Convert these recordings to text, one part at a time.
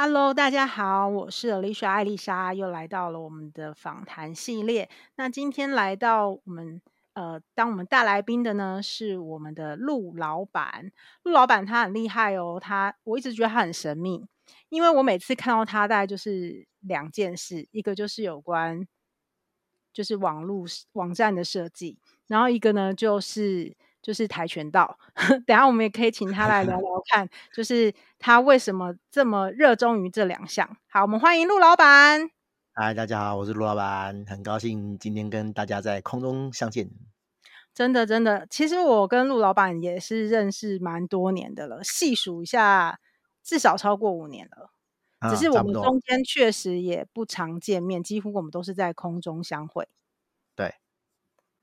Hello，大家好，我是 Alicia 艾丽莎，又来到了我们的访谈系列。那今天来到我们呃，当我们大来宾的呢，是我们的陆老板。陆老板他很厉害哦，他我一直觉得他很神秘，因为我每次看到他，大概就是两件事，一个就是有关就是网络网站的设计，然后一个呢就是。就是跆拳道，等下我们也可以请他来聊聊看，就是他为什么这么热衷于这两项。好，我们欢迎陆老板。嗨，大家好，我是陆老板，很高兴今天跟大家在空中相见。真的，真的，其实我跟陆老板也是认识蛮多年的了，细数一下，至少超过五年了。只是我们中间确实也不常见面，几乎我们都是在空中相会。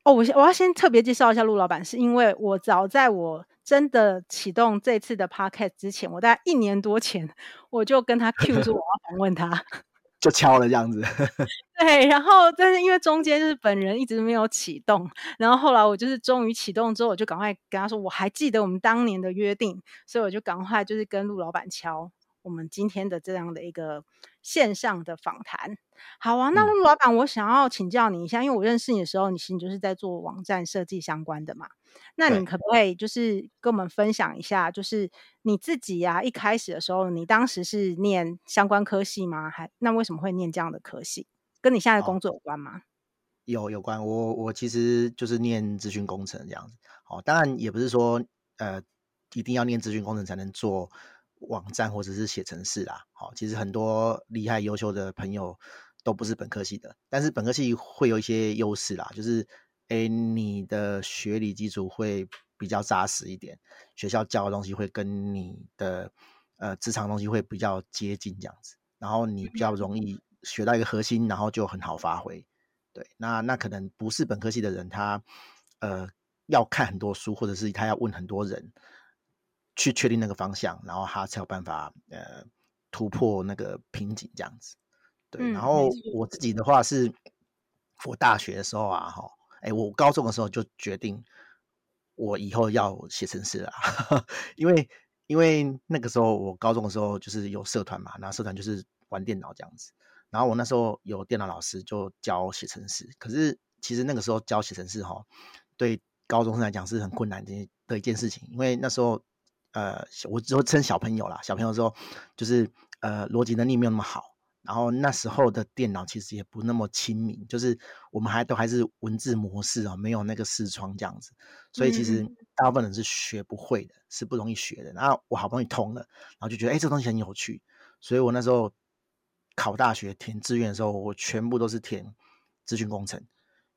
哦，我我要先特别介绍一下陆老板，是因为我早在我真的启动这次的 podcast 之前，我大概一年多前我就跟他 Q 说我要访问他，就敲了这样子。对，然后但是因为中间就是本人一直没有启动，然后后来我就是终于启动之后，我就赶快跟他说我还记得我们当年的约定，所以我就赶快就是跟陆老板敲。我们今天的这样的一个线上的访谈，好啊。那陆老板，我想要请教你一下，嗯、因为我认识你的时候，你其实就是在做网站设计相关的嘛。那你可不可以就是跟我们分享一下，就是你自己呀、啊，一开始的时候，你当时是念相关科系吗？还那为什么会念这样的科系？跟你现在的工作有关吗？有有关。我我其实就是念资讯工程这样子。哦，当然也不是说呃一定要念资讯工程才能做。网站或者是写程式啦，好，其实很多厉害优秀的朋友都不是本科系的，但是本科系会有一些优势啦，就是诶、欸，你的学理基础会比较扎实一点，学校教的东西会跟你的呃职场东西会比较接近这样子，然后你比较容易学到一个核心，然后就很好发挥。对，那那可能不是本科系的人，他呃要看很多书，或者是他要问很多人。去确定那个方向，然后他才有办法呃突破那个瓶颈这样子。对，嗯、然后我自己的话是，我大学的时候啊，哈，哎，我高中的时候就决定我以后要写程式了，因为因为那个时候我高中的时候就是有社团嘛，那社团就是玩电脑这样子，然后我那时候有电脑老师就教写程式，可是其实那个时候教写程式哈，对高中生来讲是很困难的的一件事情，因为那时候。呃，我只会称小朋友啦。小朋友的时候，就是呃，逻辑能力没有那么好。然后那时候的电脑其实也不那么亲民，就是我们还都还是文字模式啊，没有那个视窗这样子。所以其实大部分人是学不会的，是不容易学的。然后我好不容易通了，然后就觉得哎，这东西很有趣。所以我那时候考大学填志愿的时候，我全部都是填资讯工程。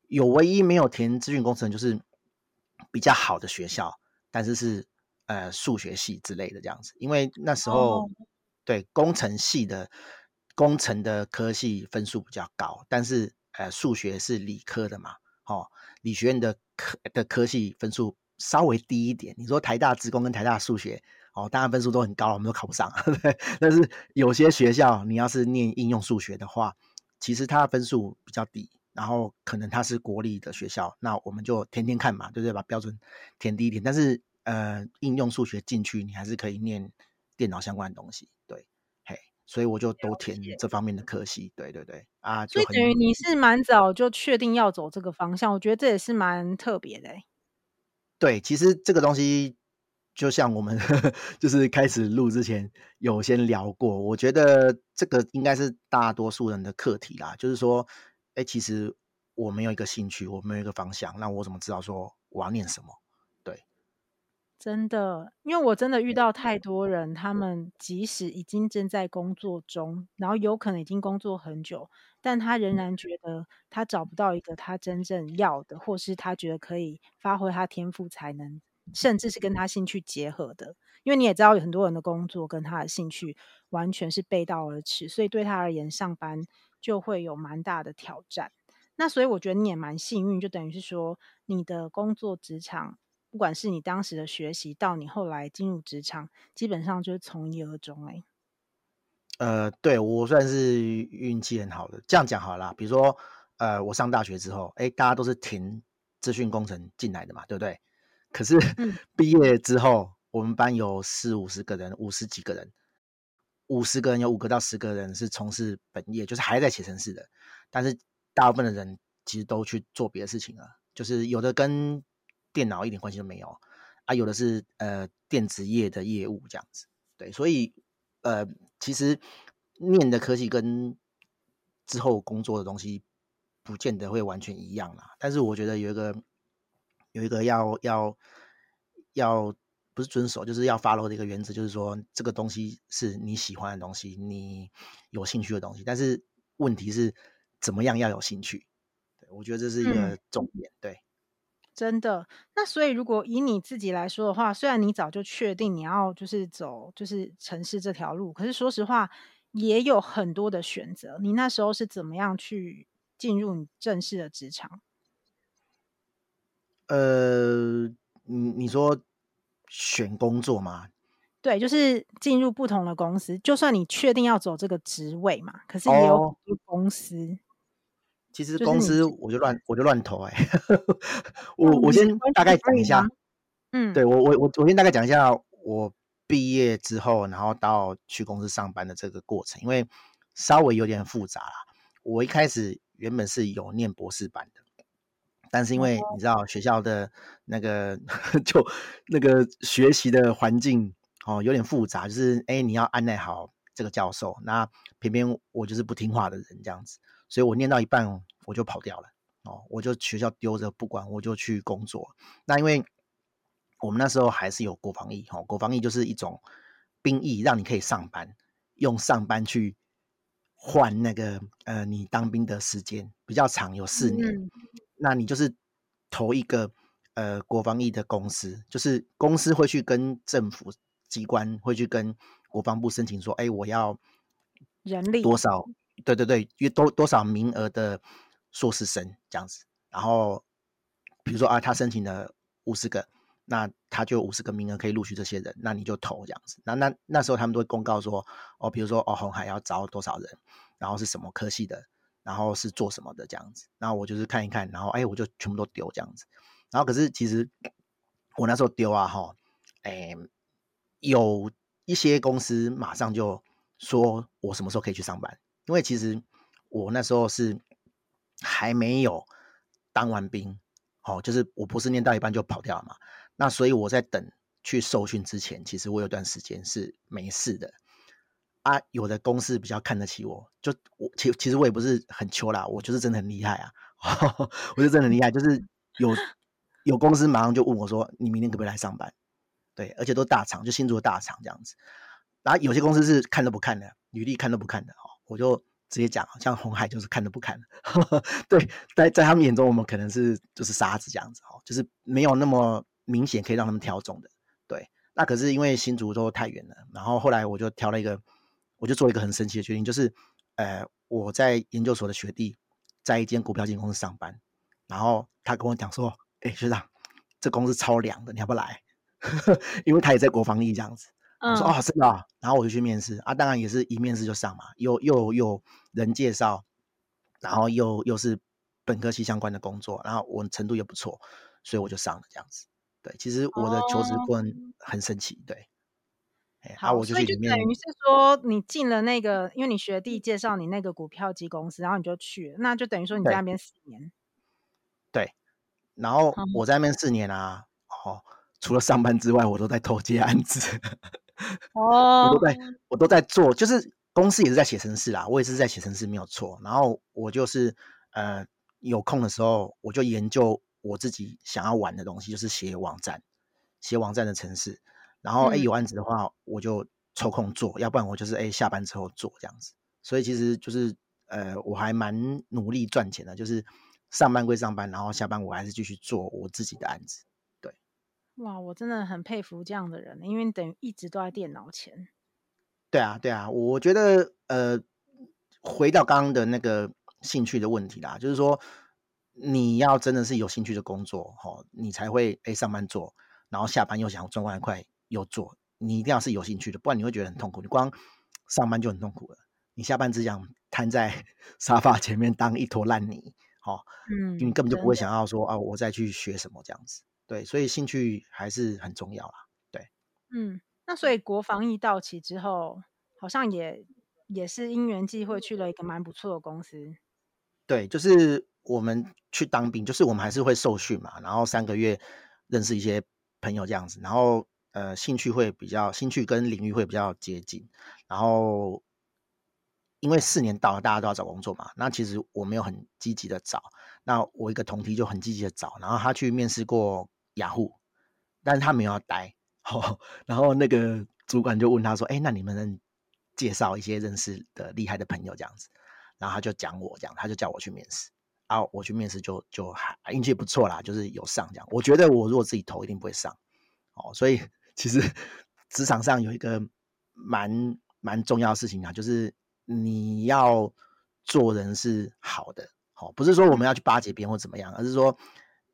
有唯一没有填资讯工程，就是比较好的学校，但是是。呃，数学系之类的这样子，因为那时候、oh. 对工程系的工程的科系分数比较高，但是呃，数学是理科的嘛，哦，理学院的科的科系分数稍微低一点。你说台大资工跟台大数学，哦，当然分数都很高，我们都考不上。对，但是有些学校，你要是念应用数学的话，其实它的分数比较低，然后可能它是国立的学校，那我们就填填看嘛，对不对？把标准填低一点，但是。呃，应用数学进去，你还是可以念电脑相关的东西，对，嘿，所以我就都填这方面的科系，对对对，啊，所以等于你是蛮早就确定要走这个方向，我觉得这也是蛮特别的。对，其实这个东西就像我们 就是开始录之前有先聊过，我觉得这个应该是大多数人的课题啦，就是说，哎，其实我没有一个兴趣，我没有一个方向，那我怎么知道说我要念什么？真的，因为我真的遇到太多人，他们即使已经正在工作中，然后有可能已经工作很久，但他仍然觉得他找不到一个他真正要的，或是他觉得可以发挥他天赋才能，甚至是跟他兴趣结合的。因为你也知道，有很多人的工作跟他的兴趣完全是背道而驰，所以对他而言，上班就会有蛮大的挑战。那所以我觉得你也蛮幸运，就等于是说你的工作职场。不管是你当时的学习，到你后来进入职场，基本上就是从一而终哎。呃，对，我算是运气很好的。这样讲好了，比如说，呃，我上大学之后，哎，大家都是填资讯工程进来的嘛，对不对？可是 毕业之后，我们班有四五十个人，五十几个人，五十个人有五个到十个人是从事本业，就是还在写程式的，但是大部分的人其实都去做别的事情了，就是有的跟电脑一点关系都没有啊，有的是呃电子业的业务这样子，对，所以呃其实念的科技跟之后工作的东西不见得会完全一样啦，但是我觉得有一个有一个要要要。不是遵守，就是要 follow 的一个原则，就是说这个东西是你喜欢的东西，你有兴趣的东西。但是问题是，怎么样要有兴趣？对，我觉得这是一个重点。嗯、对，真的。那所以，如果以你自己来说的话，虽然你早就确定你要就是走就是城市这条路，可是说实话，也有很多的选择。你那时候是怎么样去进入你正式的职场？呃，你你说。选工作吗？对，就是进入不同的公司。就算你确定要走这个职位嘛，可是也有很多公司。哦、其实公司我就乱我就乱投哎、欸。我我先大概讲一下，嗯，对我我我我先大概讲一下我毕业之后，然后到去公司上班的这个过程，因为稍微有点复杂啦。我一开始原本是有念博士班的。但是因为你知道学校的那个 就那个学习的环境哦有点复杂，就是哎你要安耐好这个教授，那偏偏我就是不听话的人这样子，所以我念到一半我就跑掉了哦，我就学校丢着不管，我就去工作。那因为我们那时候还是有国防役哦，国防役就是一种兵役，让你可以上班，用上班去换那个呃你当兵的时间比较长，有四年。嗯那你就是投一个呃国防役的公司，就是公司会去跟政府机关会去跟国防部申请说，哎，我要人力多少？对对对，约多多少名额的硕士生这样子。然后比如说啊，他申请了五十个，那他就五十个名额可以录取这些人，那你就投这样子。那那那时候他们都会公告说，哦，比如说哦，红海要招多少人，然后是什么科系的。然后是做什么的这样子，然后我就是看一看，然后哎，我就全部都丢这样子。然后可是其实我那时候丢啊，哈，哎，有一些公司马上就说我什么时候可以去上班，因为其实我那时候是还没有当完兵，哦，就是我不是念到一半就跑掉了嘛。那所以我在等去受训之前，其实我有段时间是没事的。啊，有的公司比较看得起我，就我其其实我也不是很秋啦，我就是真的很厉害啊，我就真的很厉害，就是有有公司马上就问我说，你明天可不可以来上班？对，而且都大厂，就新竹大厂这样子。然后有些公司是看都不看的，履历看都不看的，我就直接讲，像红海就是看都不看，对，在在他们眼中，我们可能是就是沙子这样子哦，就是没有那么明显可以让他们挑中的。对，那可是因为新竹都太远了，然后后来我就挑了一个。我就做了一个很神奇的决定，就是，呃，我在研究所的学弟在一间股票基金公司上班，然后他跟我讲说：“哎，学长，这公司超凉的，你要不来？” 因为他也在国防力这样子。我说：“哦，是的。”然后我就去面试啊，当然也是一面试就上嘛，又又有人介绍，然后又又是本科系相关的工作，然后我程度也不错，所以我就上了这样子。对，其实我的求职过程很神奇，对。哎好，我就所以就等于是说，你进了那个，因为你学弟介绍你那个股票机公司，然后你就去了，那就等于说你在那边四年。对，然后我在那边四年啊，哦，除了上班之外，我都在投接案子。哦，我都在，我都在做，就是公司也是在写程式啦，我也是在写程式，没有错。然后我就是呃，有空的时候，我就研究我自己想要玩的东西，就是写网站，写网站的程式。然后哎，有案子的话，我就抽空做，嗯、要不然我就是哎下班之后做这样子。所以其实就是呃，我还蛮努力赚钱的，就是上班归上班，然后下班我还是继续做我自己的案子。对，哇，我真的很佩服这样的人，因为你等于一直都在电脑前。对啊，对啊，我觉得呃，回到刚刚的那个兴趣的问题啦，就是说你要真的是有兴趣的工作，哦，你才会哎上班做，然后下班又想赚外快。又做，你一定要是有兴趣的，不然你会觉得很痛苦。你光上班就很痛苦了，你下班只想瘫在 沙发前面当一坨烂泥，哦，嗯，你根本就不会想要说啊，我再去学什么这样子。对，所以兴趣还是很重要啦。对，嗯，那所以国防役到期之后，好像也也是因缘际会去了一个蛮不错的公司。对，就是我们去当兵，就是我们还是会受训嘛，然后三个月认识一些朋友这样子，然后呃兴趣会比较兴趣跟领域会比较接近，然后。因为四年到了，大家都要找工作嘛。那其实我没有很积极的找。那我一个同梯就很积极的找，然后他去面试过雅虎，但是他没有要待。哦，然后那个主管就问他说：“哎，那你们能介绍一些认识的厉害的朋友这样子？”然后他就讲我这样，他就叫我去面试。然后我去面试就就还运气不错啦，就是有上这样。我觉得我如果自己投，一定不会上。哦，所以 其实职场上有一个蛮蛮重要的事情啊，就是。你要做人是好的，好，不是说我们要去巴结别人或怎么样，而是说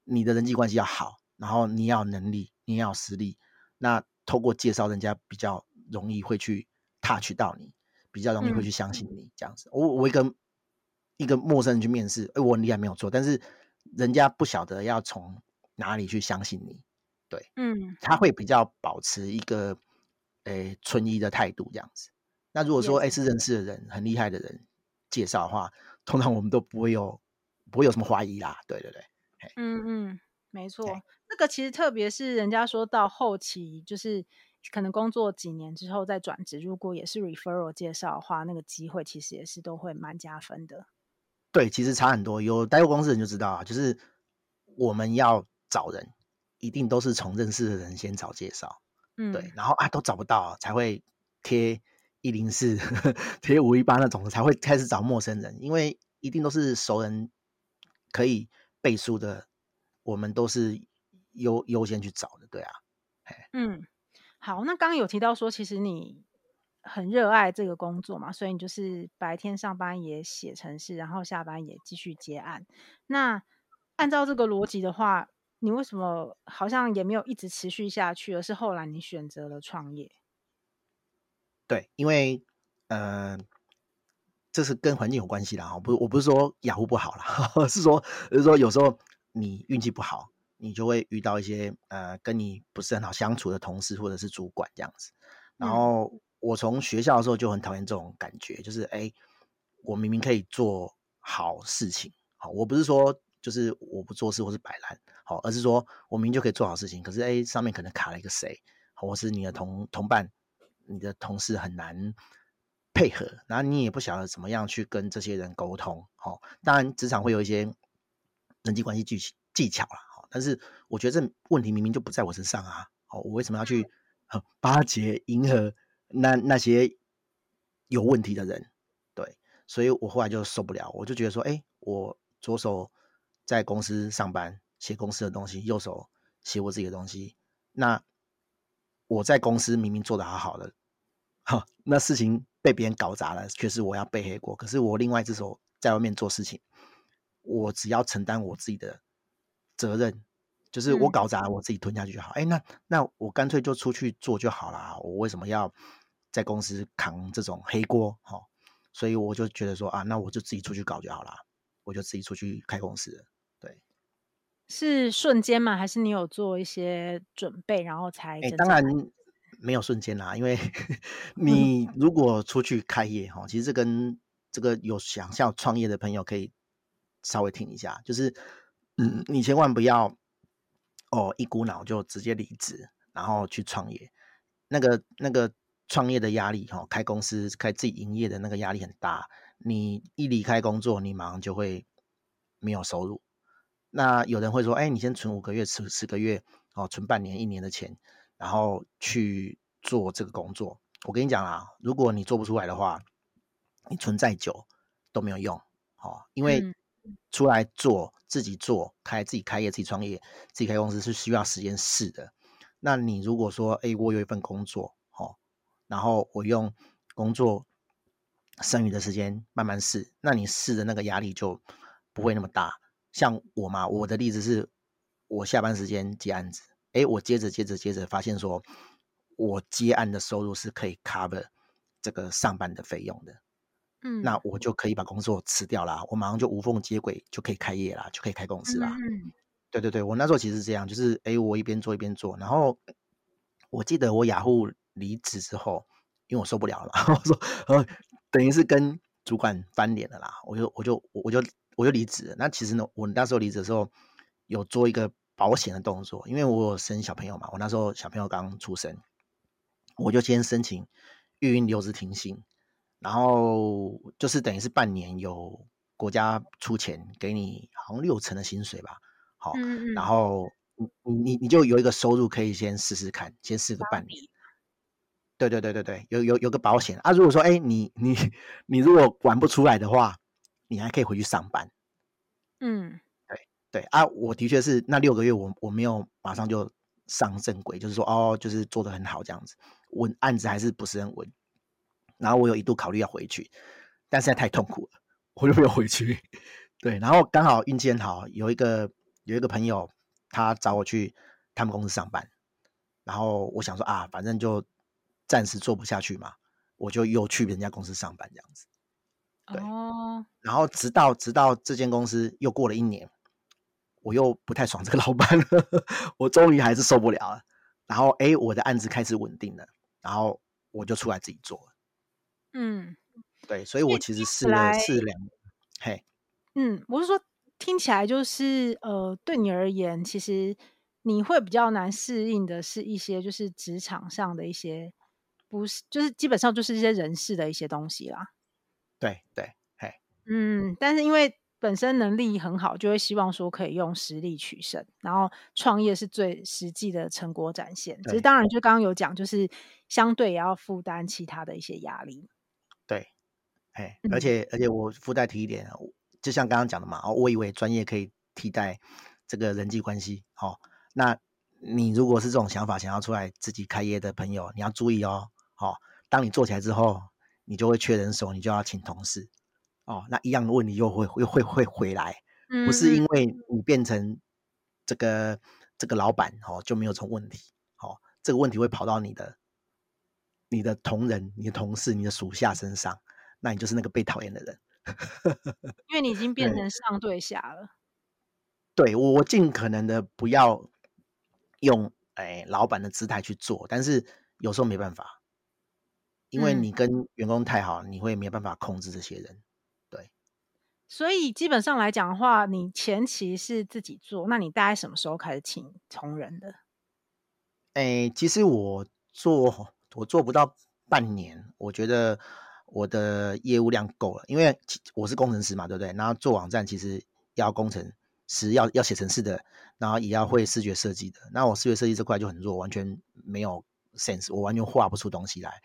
你的人际关系要好，然后你要能力，你要有实力，那透过介绍，人家比较容易会去 touch 到你，比较容易会去相信你这样子。我我一个一个陌生人去面试，哎，我很厉害没有错，但是人家不晓得要从哪里去相信你，对，嗯，他会比较保持一个诶存疑的态度这样子。那如果说哎是认识的人很厉害的人介绍的话，通常我们都不会有不会有什么怀疑啦。对对对，嗯嗯，没错。嘿这个其实特别是人家说到后期，就是可能工作几年之后再转职，如果也是 referral 介绍的话，那个机会其实也是都会蛮加分的。对，其实差很多。有待过公司人就知道啊，就是我们要找人，一定都是从认识的人先找介绍，嗯，对，然后啊都找不到才会贴。一零四贴五一八那种才会开始找陌生人，因为一定都是熟人可以背书的，我们都是优优先去找的，对啊。嗯，好，那刚刚有提到说，其实你很热爱这个工作嘛，所以你就是白天上班也写程式，然后下班也继续接案。那按照这个逻辑的话，你为什么好像也没有一直持续下去，而是后来你选择了创业？对，因为呃，这是跟环境有关系的啊。不，我不是说雅虎不好啦，是说，就是说有时候你运气不好，你就会遇到一些呃跟你不是很好相处的同事或者是主管这样子。然后我从学校的时候就很讨厌这种感觉，就是哎，我明明可以做好事情，好，我不是说就是我不做事或是摆烂，好，而是说我明明就可以做好事情，可是哎，上面可能卡了一个谁，或是你的同同伴。你的同事很难配合，然后你也不晓得怎么样去跟这些人沟通。好，当然职场会有一些人际关系技技巧了。好，但是我觉得这问题明明就不在我身上啊。好，我为什么要去巴结迎合那那些有问题的人？对，所以我后来就受不了，我就觉得说，哎，我左手在公司上班写公司的东西，右手写我自己的东西，那。我在公司明明做的好好的，好，那事情被别人搞砸了，却是我要背黑锅。可是我另外一只手在外面做事情，我只要承担我自己的责任，就是我搞砸了我自己吞下去就好。哎、嗯，那那我干脆就出去做就好啦。我为什么要在公司扛这种黑锅？哦，所以我就觉得说啊，那我就自己出去搞就好啦，我就自己出去开公司对。是瞬间吗？还是你有做一些准备，然后才？哎，当然没有瞬间啦，因为 你如果出去开业哈，其实这跟这个有想象创业的朋友可以稍微听一下，就是嗯，你千万不要哦一股脑就直接离职，然后去创业。那个那个创业的压力哈，开公司开自己营业的那个压力很大，你一离开工作，你马上就会没有收入。那有人会说，哎，你先存五个月、十十个月，哦，存半年、一年的钱，然后去做这个工作。我跟你讲啦，如果你做不出来的话，你存再久都没有用，哦，因为出来做自己做，开自己开业、自己创业、自己开公司是需要时间试的。那你如果说，哎，我有一份工作，哦，然后我用工作剩余的时间慢慢试，那你试的那个压力就不会那么大。像我嘛，我的例子是，我下班时间接案子，诶，我接着接着接着发现说，我接案的收入是可以 cover 这个上班的费用的，嗯，那我就可以把工作辞掉啦，我马上就无缝接轨，就可以开业啦，就可以开公司啦。嗯，对对对，我那时候其实是这样，就是诶，我一边做一边做，然后我记得我雅虎离职之后，因为我受不了了嘛。我说，呃，等于是跟主管翻脸了啦。我就我就我就我就离职了。那其实呢，我那时候离职的时候有做一个保险的动作，因为我有生小朋友嘛。我那时候小朋友刚出生，我就先申请育婴留职停薪，然后就是等于是半年有国家出钱给你，好像六成的薪水吧。好，嗯嗯然后。你你你就有一个收入可以先试试看，先试个半年。对对对对对，有有有个保险啊。如果说哎，你你你如果玩不出来的话，你还可以回去上班。嗯，对对啊，我的确是那六个月我我没有马上就上正轨，就是说哦，就是做的很好这样子，稳案子还是不是很稳。然后我有一度考虑要回去，但是太痛苦了，我就没有回去。对，然后刚好运气很好，有一个有一个朋友。他找我去他们公司上班，然后我想说啊，反正就暂时做不下去嘛，我就又去人家公司上班这样子。对，哦、然后直到直到这间公司又过了一年，我又不太爽这个老板了，我终于还是受不了了。然后哎，我的案子开始稳定了，然后我就出来自己做了。嗯，对，所以我其实试了试两。嘿，嗯，我是说。听起来就是呃，对你而言，其实你会比较难适应的是一些就是职场上的一些，不是就是基本上就是一些人事的一些东西啦。对对，嘿，嗯，但是因为本身能力很好，就会希望说可以用实力取胜，然后创业是最实际的成果展现。其实当然就刚刚有讲，就是相对也要负担其他的一些压力。对，嘿，而且、嗯、而且我附带提一点。就像刚刚讲的嘛，哦，我以为专业可以替代这个人际关系，哦，那你如果是这种想法，想要出来自己开业的朋友，你要注意哦，哦，当你做起来之后，你就会缺人手，你就要请同事，哦，那一样的问题又会又会会回来，不是因为你变成这个这个老板，哦，就没有这种问题，哦，这个问题会跑到你的你的同仁、你的同事、你的属下身上，那你就是那个被讨厌的人。因为你已经变成上对下了。对，我，我尽可能的不要用哎老板的姿态去做，但是有时候没办法，因为你跟员工太好，嗯、你会没办法控制这些人。对，所以基本上来讲的话，你前期是自己做，那你大概什么时候开始请同仁的？哎，其实我做我做不到半年，我觉得。我的业务量够了，因为我是工程师嘛，对不对？然后做网站其实要工程师，要要写程式的，然后也要会视觉设计的。那我视觉设计这块就很弱，完全没有 sense，我完全画不出东西来。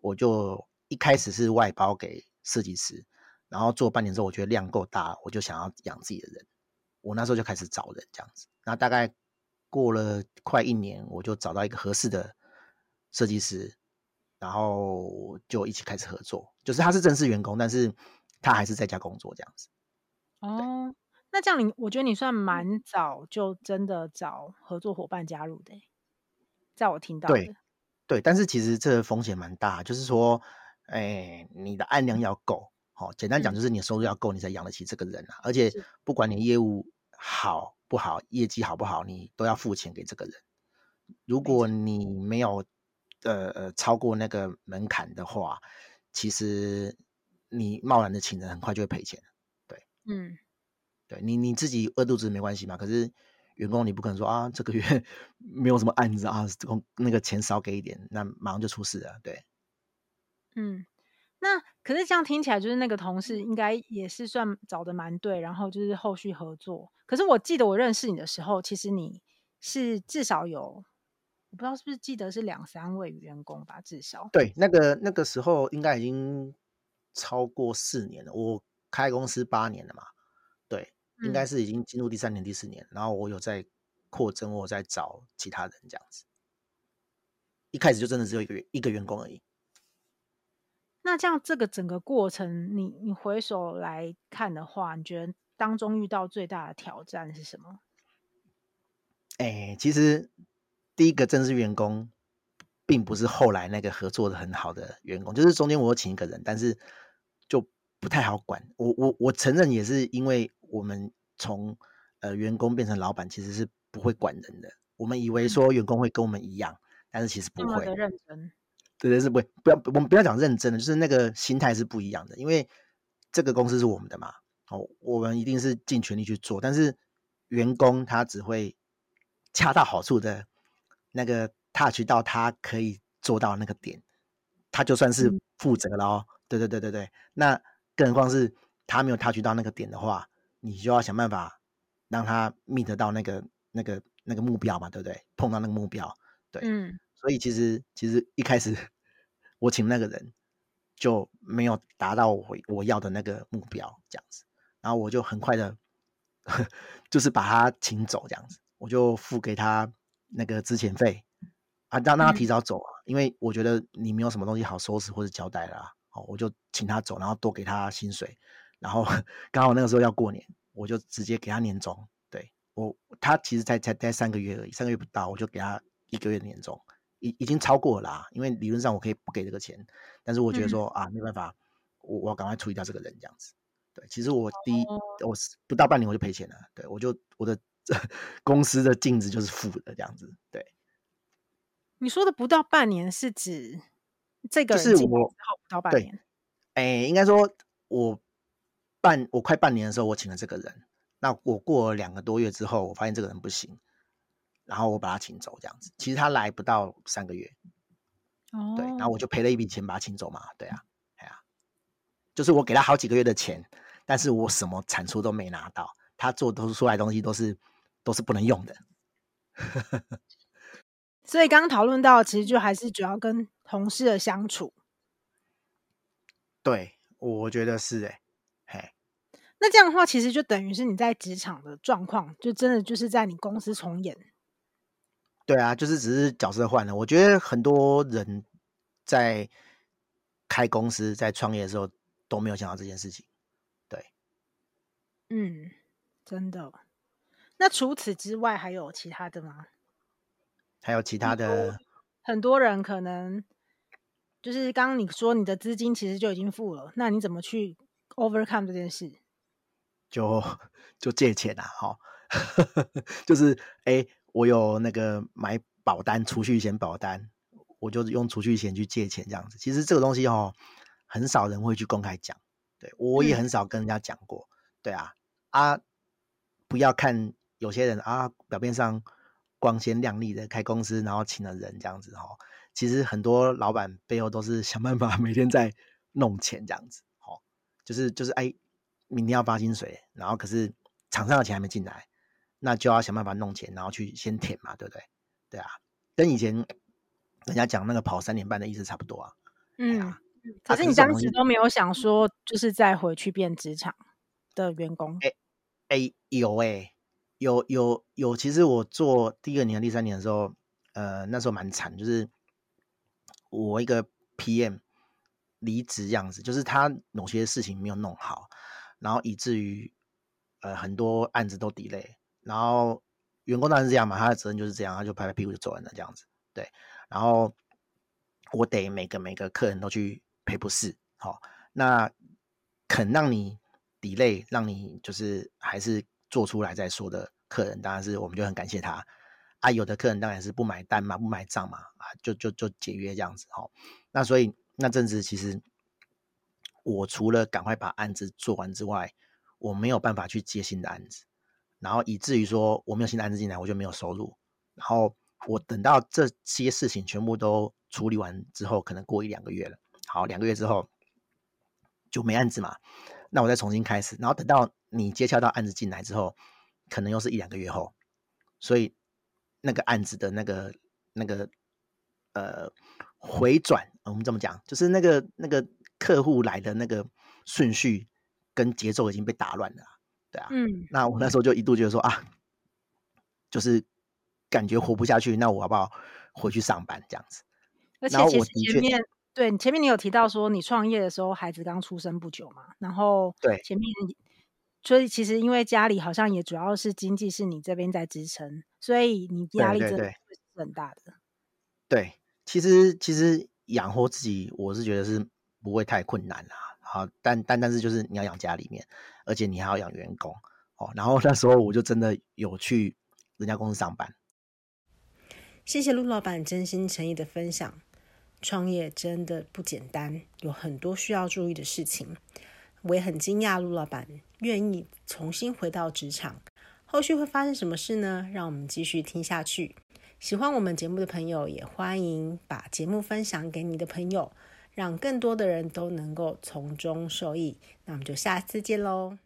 我就一开始是外包给设计师，然后做半年之后，我觉得量够大，我就想要养自己的人。我那时候就开始找人这样子。那大概过了快一年，我就找到一个合适的设计师。然后就一起开始合作，就是他是正式员工，但是他还是在家工作这样子。哦，那这样你，我觉得你算蛮早就真的找合作伙伴加入的，在我听到的。对对，但是其实这个风险蛮大，就是说，哎，你的案量要够，好，简单讲就是你的收入要够，你才养得起这个人啊。而且不管你业务好不好，业绩好不好，你都要付钱给这个人。如果你没有。呃呃，超过那个门槛的话，其实你贸然的请人，很快就会赔钱。对，嗯，对你你自己饿肚子没关系嘛，可是员工你不可能说啊，这个月 没有什么案子啊，那个钱少给一点，那马上就出事了。对，嗯，那可是这样听起来，就是那个同事应该也是算找的蛮对，然后就是后续合作。可是我记得我认识你的时候，其实你是至少有。不知道是不是记得是两三位员工吧，至少。对，那个那个时候应该已经超过四年了。我开公司八年了嘛，对，应该是已经进入第三年、第四年。然后我有在扩增，我有在找其他人这样子。一开始就真的只有一个一个员工而已。那这样这个整个过程，你你回首来看的话，你觉得当中遇到最大的挑战是什么？哎，其实。第一个正式员工，并不是后来那个合作的很好的员工，就是中间我有请一个人，但是就不太好管。我我我承认也是因为我们从呃员工变成老板，其实是不会管人的。我们以为说员工会跟我们一样，但是其实不会。认真。对对是不会不要我们不要讲认真的，就是那个心态是不一样的，因为这个公司是我们的嘛，哦，我们一定是尽全力去做，但是员工他只会恰到好处的那个 touch 到他可以做到那个点，他就算是负责了哦。嗯、对对对对对，那更何况是他没有 touch 到那个点的话，你就要想办法让他 meet 到那个那个那个目标嘛，对不对？碰到那个目标，对，嗯。所以其实其实一开始 我请那个人就没有达到我我要的那个目标这样子，然后我就很快的，就是把他请走这样子，我就付给他那个资遣费啊，让让他提早走啊，因为我觉得你没有什么东西好收拾或者交代啦，哦，我就请他走，然后多给他薪水，然后 刚好那个时候要过年，我就直接给他年终，对，我他其实才才待三个月而已，三个月不到，我就给他一个月的年终。已已经超过了啦，因为理论上我可以不给这个钱，但是我觉得说、嗯、啊，没办法，我我要赶快处理掉这个人这样子。对，其实我第一，哦、我不到半年我就赔钱了。对，我就我的 公司的净值就是负的这样子。对，你说的不到半年是指这个人是我不到半年？哎、欸，应该说我半我快半年的时候我请了这个人，那我过了两个多月之后，我发现这个人不行。然后我把他请走，这样子，其实他来不到三个月，哦，对，然后我就赔了一笔钱把他请走嘛，对啊，对啊，就是我给他好几个月的钱，但是我什么产出都没拿到，他做都出来的东西都是都是不能用的，所以刚刚讨论到，其实就还是主要跟同事的相处，对，我觉得是哎，嘿，那这样的话，其实就等于是你在职场的状况，就真的就是在你公司重演。对啊，就是只是角色换了。我觉得很多人在开公司、在创业的时候都没有想到这件事情。对，嗯，真的。那除此之外还有其他的吗？还有其他的。很多人可能就是刚刚你说你的资金其实就已经付了，那你怎么去 overcome 这件事？就就借钱啊，哈，就是哎。我有那个买保单、储蓄险保单，我就用储蓄险去借钱这样子。其实这个东西哦，很少人会去公开讲，对，我也很少跟人家讲过。对啊，啊，不要看有些人啊，表面上光鲜亮丽的开公司，然后请了人这样子哈，其实很多老板背后都是想办法 每天在弄钱这样子。哦，就是就是哎，明天要发薪水，然后可是厂上的钱还没进来。那就要想办法弄钱，然后去先填嘛，对不对？对啊，跟以前人家讲那个跑三点半的意思差不多啊。嗯，啊、可是你当时都没有想说，就是再回去变职场的员工？哎哎、有哎、有有有。其实我做第二年、第三年的时候，呃，那时候蛮惨，就是我一个 PM 离职这样子，就是他某些事情没有弄好，然后以至于呃很多案子都 delay。然后员工当然是这样嘛，他的责任就是这样，他就拍拍屁股就走人了这样子。对，然后我得每个每个客人都去赔不是，好、哦，那肯让你 delay，让你就是还是做出来再说的客人，当然是我们就很感谢他啊。有的客人当然是不买单嘛，不买账嘛，啊，就就就解约这样子。好、哦，那所以那阵子其实我除了赶快把案子做完之外，我没有办法去接新的案子。然后以至于说我没有新的案子进来，我就没有收入。然后我等到这些事情全部都处理完之后，可能过一两个月了。好，两个月之后就没案子嘛。那我再重新开始。然后等到你接洽到案子进来之后，可能又是一两个月后。所以那个案子的那个那个呃回转，我们这么讲，就是那个那个客户来的那个顺序跟节奏已经被打乱了。对啊嗯，那我那时候就一度觉得说啊，就是感觉活不下去，那我要不要回去上班这样子？而且其实前面对前面你有提到说你创业的时候孩子刚出生不久嘛，然后对前面所以其实因为家里好像也主要是经济是你这边在支撑，所以你压力真的是很大的。对，对，对，其实其实养活自己我是觉得是不会太困难啦。好，但但但是就是你要养家里面，而且你还要养员工哦。然后那时候我就真的有去人家公司上班。谢谢陆老板真心诚意的分享。创业真的不简单，有很多需要注意的事情。我也很惊讶，陆老板愿意重新回到职场，后续会发生什么事呢？让我们继续听下去。喜欢我们节目的朋友，也欢迎把节目分享给你的朋友，让更多的人都能够从中受益。那我们就下次见喽。